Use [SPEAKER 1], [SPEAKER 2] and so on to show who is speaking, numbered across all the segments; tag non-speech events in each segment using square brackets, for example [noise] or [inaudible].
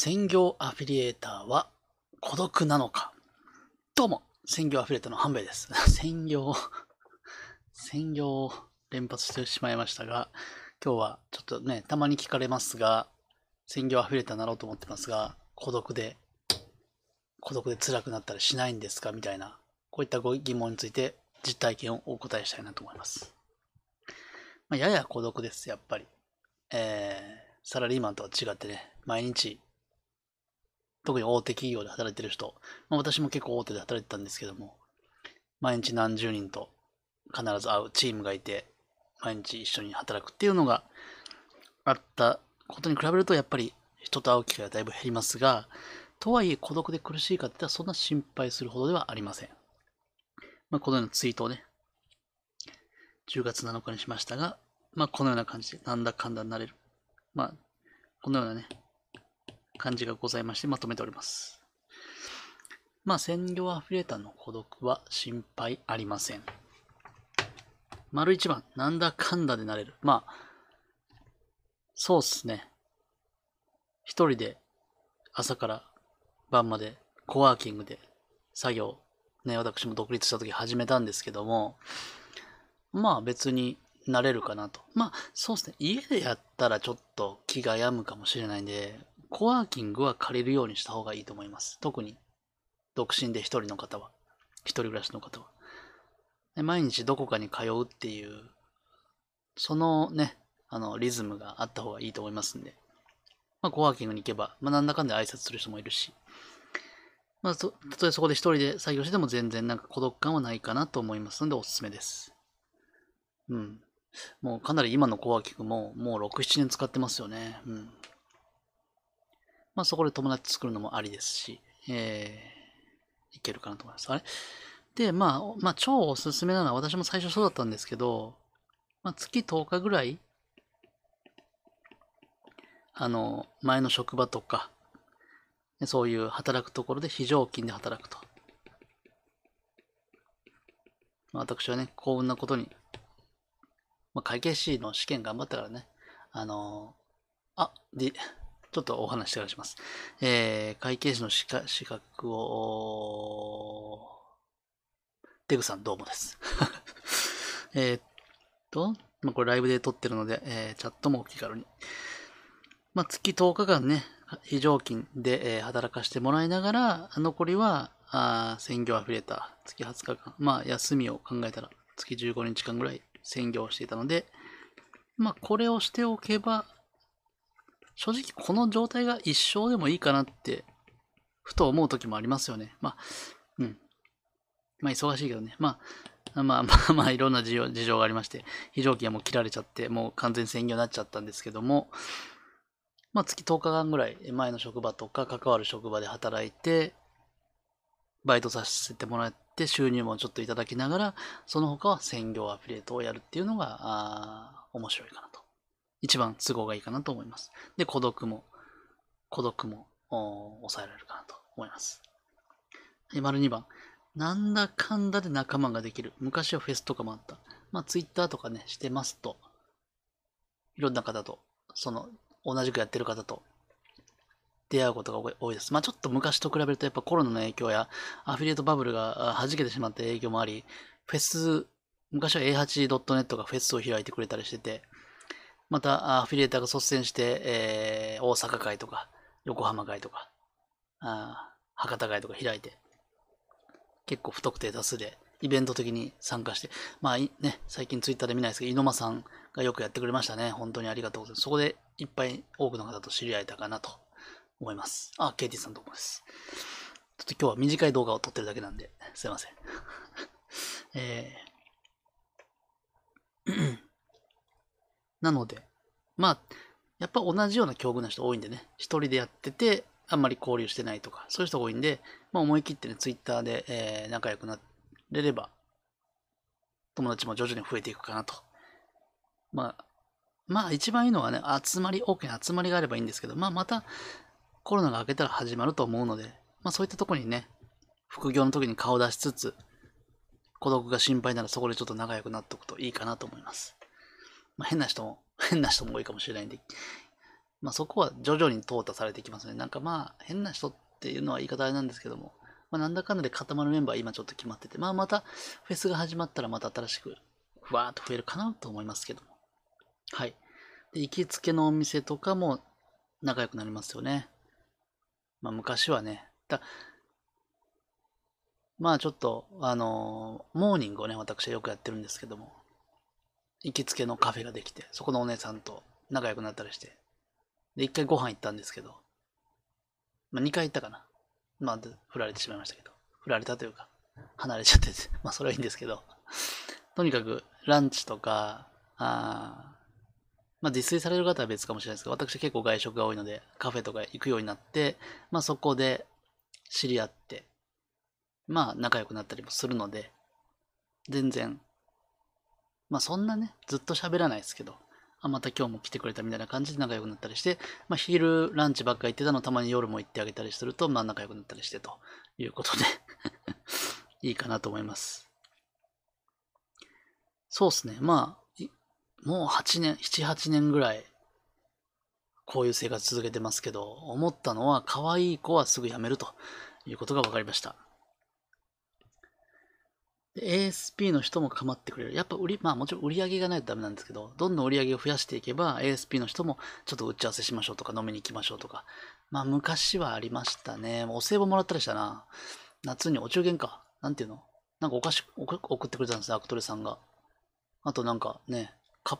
[SPEAKER 1] 専業アフィリエーターは孤独なのか？どうも、専業アフィリエーターの半兵衛です。[laughs] 専業、専業を連発してしまいましたが、今日はちょっとね、たまに聞かれますが、専業アフィリエーターになろうと思ってますが、孤独で、孤独で辛くなったりしないんですか？みたいな、こういったご疑問について実体験をお答えしたいなと思います。まあ、やや孤独です、やっぱり。えー、サラリーマンとは違ってね、毎日、特に大手企業で働いてる人、まあ、私も結構大手で働いてたんですけども、毎日何十人と必ず会うチームがいて、毎日一緒に働くっていうのがあったことに比べると、やっぱり人と会う機会がだいぶ減りますが、とはいえ孤独で苦しいかって言ったらそんな心配するほどではありません。まあ、このようなツイートをね、10月7日にしましたが、まあ、このような感じで、なんだかんだになれる。まあ、このようなね、感じがございまして、まとめております。まあ、専業アフィリエーターの孤独は心配ありません。丸一番、なんだかんだでなれる。まあ、そうっすね。一人で朝から晩までコワーキングで作業、ね、私も独立した時始めたんですけども、まあ別になれるかなと。まあそうですね。家でやったらちょっと気が病むかもしれないんで、コワーキングは借りるようにした方がいいと思います。特に独身で一人の方は。一人暮らしの方は。毎日どこかに通うっていう、そのね、あの、リズムがあった方がいいと思いますんで。まあ、コワーキングに行けば、まあ、なんだかんだ挨拶する人もいるし、まあ、たとえそこで一人で作業しても全然なんか孤独感はないかなと思いますのでおすすめです。うん。もうかなり今のコワーキングももう6、7年使ってますよね。うん。まあそこで友達作るのもありですし、えー、いけるかなと思います。あれ？で、まあ、まあ超おすすめなのは私も最初そうだったんですけど、まあ月10日ぐらい、あの、前の職場とか、そういう働くところで非常勤で働くと。まあ、私はね、幸運なことに、まあ、会計士の試験頑張ったからね、あのあ、で、ちょっとお話してからします。えー、会計士の資格資格を、デグさんどうもです。[laughs] えっと、まあ、これライブで撮ってるので、えーチャットもお気軽に。まあ、月10日間ね、非常勤で、えー働かせてもらいながら、残りは、あー専業アフィリエーター、月20日間、まあ、休みを考えたら、月15日間ぐらい専業していたので、まあ、これをしておけば、正直この状態が一生でもいいかなって、ふと思う時もありますよね。まあ、うん。まあ、忙しいけどね。まあ、まあまあまあ、いろんな事情事情がありまして、非常勤はもう切られちゃって、もう完全専業になっちゃったんですけども、まあ、月10日間ぐらい前の職場とか関わる職場で働いて、バイトさせてもらって収入もちょっといただきながら、その他は専業アフィリエイトをやるっていうのが、あー面白いかなと。一番都合がいいかなと思います。で、孤独も、孤独もおー抑えられるかなと思います。はい、丸2番。なんだかんだで仲間ができる。昔はフェスとかもあった。まあ、ツイッターとかね、してますと、いろんな方と、その、同じくやってる方と出会うことが多いです。まあちょっと昔と比べるとやっぱコロナの影響やアフィリエイトバブルが弾けてしまった影響もあり、フェス、昔は A8.net がフェスを開いてくれたりしてて、またアフィリエイターが率先して、えー大阪会とか横浜会とかあ博多会とか開いて、結構不特定多数でイベント的に参加して、まあね、最近ツイッターで見ないですけど、猪間さんがよくやってくれましたね。本当にありがとうございます。そこでいっぱい多くの方と知り合えたかなと思います。あ、ケイティさんどうもです。ちょっと今日は短い動画を撮ってるだけなんで、すいません。[laughs] えーなので、まあ、やっぱ同じような境遇な人多いんでね、一人でやってて、あんまり交流してないとか、そういう人が多いんで、まあ思い切ってね、ツイッターで、えー仲良くなれれば、友達も徐々に増えていくかなと。まあ、まあ一番いいのはね、集まり、大きな集まりがあればいいんですけど、まあまたコロナが明けたら始まると思うので、まあそういったとこにね、副業の時に顔出しつつ、孤独が心配ならそこでちょっと仲良くなっておくといいかなと思います。まあ変な人も、[laughs] 変な人も多いかもしれないんで、まあそこは徐々に淘汰されていきますね。なんかまあ変な人っていうのは言い方あれなんですけども、まあなんだかんだで固まるメンバー今ちょっと決まってて、まあまたフェスが始まったらまた新しくふわーっと増えるかなと思いますけども。はい。で、行きつけのお店とかも仲良くなりますよね。まあ昔はね、だまあちょっと、あのー、モーニングをね、私はよくやってるんですけども、行きつけのカフェができて、そこのお姉さんと仲良くなったりして、で、一回ご飯行ったんですけど、まあ二回行ったかな。まあ、振られてしまいましたけど、振られたというか、離れちゃってて、[laughs] まあそれはいいんですけど、とにかくランチとか、あまあ、自炊される方は別かもしれないですけど、私結構外食が多いので、カフェとか行くようになって、まあそこで知り合って、まあ仲良くなったりもするので、全然、まあそんなね、ずっと喋らないですけど、あ、また今日も来てくれたみたいな感じで仲良くなったりして、まあ昼ランチばっか行ってたのたまに夜も行ってあげたりすると、まあ仲良くなったりしてということで [laughs] いいかなと思います。そうですね。まあ、もう8年、7、8年ぐらい、こういう生活続けてますけど、思ったのは、可愛い子はすぐ辞めるということが分かりました。ASP の人も構ってくれる。やっぱ売り、まあもちろん売り上げがないとダメなんですけど、どんどん売り上げを増やしていけば、ASP の人もちょっと打ち合わせしましょうとか飲みに行きましょうとか。まあ昔はありましたね。お歳暮もらったりしたな。夏にお中元か。なんていうの？なんかお菓子送ってくれたんですね、アクトレさんが。あとなんかね、コ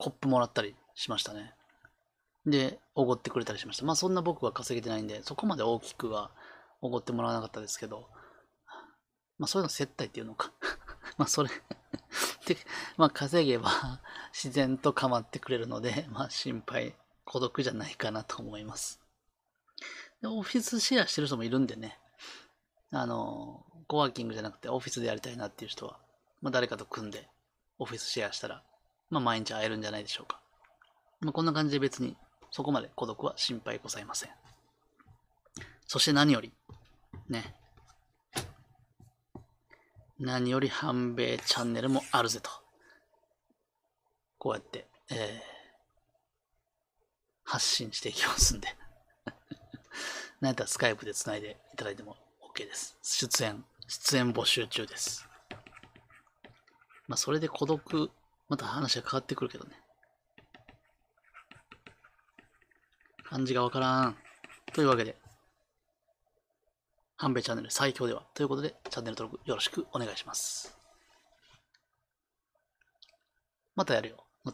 [SPEAKER 1] ップもらったりしましたね。で、おごってくれたりしました。まあそんな僕は稼げてないんで、そこまで大きくはおごってもらわなかったですけど、まあそういうの接待っていうのか [laughs] まあそれ [laughs] で、まあ稼げば [laughs] 自然と構ってくれるので、まあ心配、孤独じゃないかなと思います。でオフィスシェアしてる人もいるんでね、あの、コワーキングじゃなくてオフィスでやりたいなっていう人は、まあ誰かと組んでオフィスシェアしたら、まあ毎日会えるんじゃないでしょうか。まあこんな感じで別にそこまで孤独は心配ございません。そして何より、ね、何より半米チャンネルもあるぜと。こうやって、えー、発信していきますんで [laughs] なんやったらスカイプで繋いでいただいても OK です。出演、出演募集中です。まあ、それで孤独、また話が変わってくるけどね。感じがわからん。というわけで、半兵衛チャンネル最強ではということで、チャンネル登録よろしくお願いします。またやるよ。